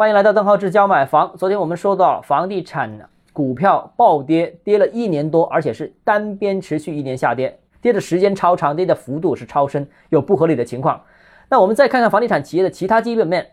欢迎来到邓浩志教买房。昨天我们说到房地产股票暴跌，跌了一年多，而且是单边持续一年下跌，跌的时间超长，跌的幅度是超深，有不合理的情况。那我们再看看房地产企业的其他基本面，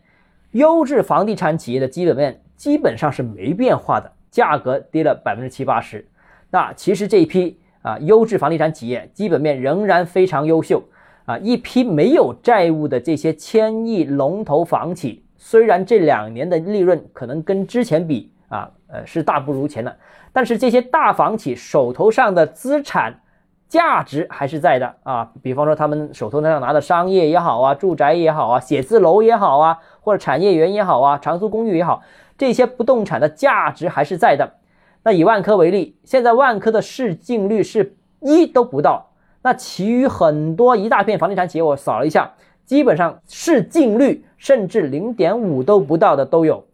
优质房地产企业的基本面基本上是没变化的，价格跌了百分之七八十。那其实这一批啊优质房地产企业基本面仍然非常优秀啊，一批没有债务的这些千亿龙头房企。虽然这两年的利润可能跟之前比啊，呃是大不如前了，但是这些大房企手头上的资产价值还是在的啊。比方说他们手头上拿的商业也好啊，住宅也好啊，写字楼也好啊，或者产业园也好啊，长租公寓也好，这些不动产的价值还是在的。那以万科为例，现在万科的市净率是一都不到，那其余很多一大片房地产企业，我扫了一下。基本上市净率甚至零点五都不到的都有。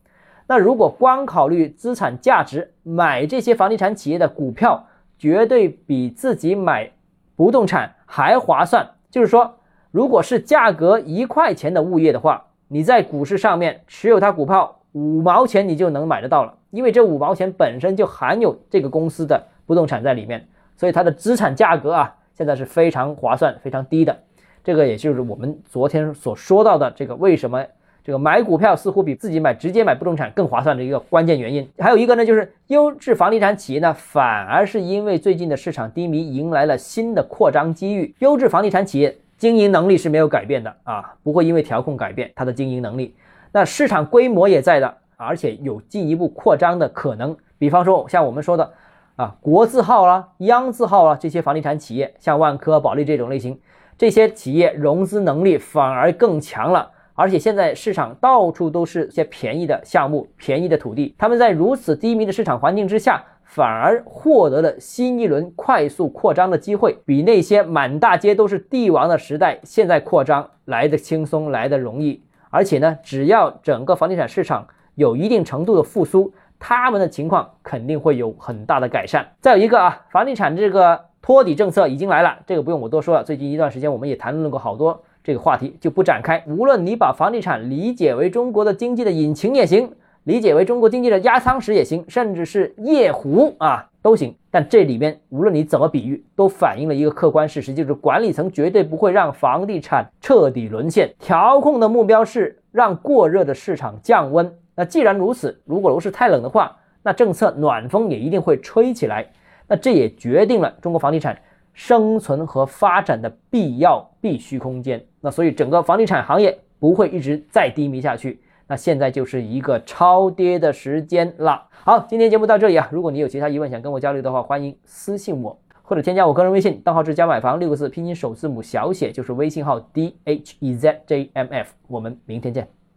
那如果光考虑资产价值，买这些房地产企业的股票，绝对比自己买不动产还划算。就是说，如果是价格一块钱的物业的话，你在股市上面持有它股票五毛钱，你就能买得到了。因为这五毛钱本身就含有这个公司的不动产在里面，所以它的资产价格啊，现在是非常划算、非常低的。这个也就是我们昨天所说到的这个为什么这个买股票似乎比自己买直接买不动产更划算的一个关键原因。还有一个呢，就是优质房地产企业呢，反而是因为最近的市场低迷，迎来了新的扩张机遇。优质房地产企业经营能力是没有改变的啊，不会因为调控改变它的经营能力。那市场规模也在的，而且有进一步扩张的可能。比方说像我们说的啊，国字号啦、央字号啦这些房地产企业，像万科、保利这种类型。这些企业融资能力反而更强了，而且现在市场到处都是些便宜的项目、便宜的土地，他们在如此低迷的市场环境之下，反而获得了新一轮快速扩张的机会，比那些满大街都是地王的时代现在扩张来的轻松、来的容易。而且呢，只要整个房地产市场有一定程度的复苏，他们的情况肯定会有很大的改善。再有一个啊，房地产这个。托底政策已经来了，这个不用我多说了。最近一段时间，我们也谈论过好多这个话题，就不展开。无论你把房地产理解为中国的经济的引擎也行，理解为中国经济的压舱石也行，甚至是夜壶啊都行。但这里面无论你怎么比喻，都反映了一个客观事实，就是管理层绝对不会让房地产彻底沦陷。调控的目标是让过热的市场降温。那既然如此，如果楼市太冷的话，那政策暖风也一定会吹起来。那这也决定了中国房地产生存和发展的必要必须空间。那所以整个房地产行业不会一直再低迷下去。那现在就是一个超跌的时间了。好，今天节目到这里啊。如果你有其他疑问想跟我交流的话，欢迎私信我或者添加我个人微信，账号是加买房六个字拼音首字母小写，就是微信号 d h e z j m f。我们明天见。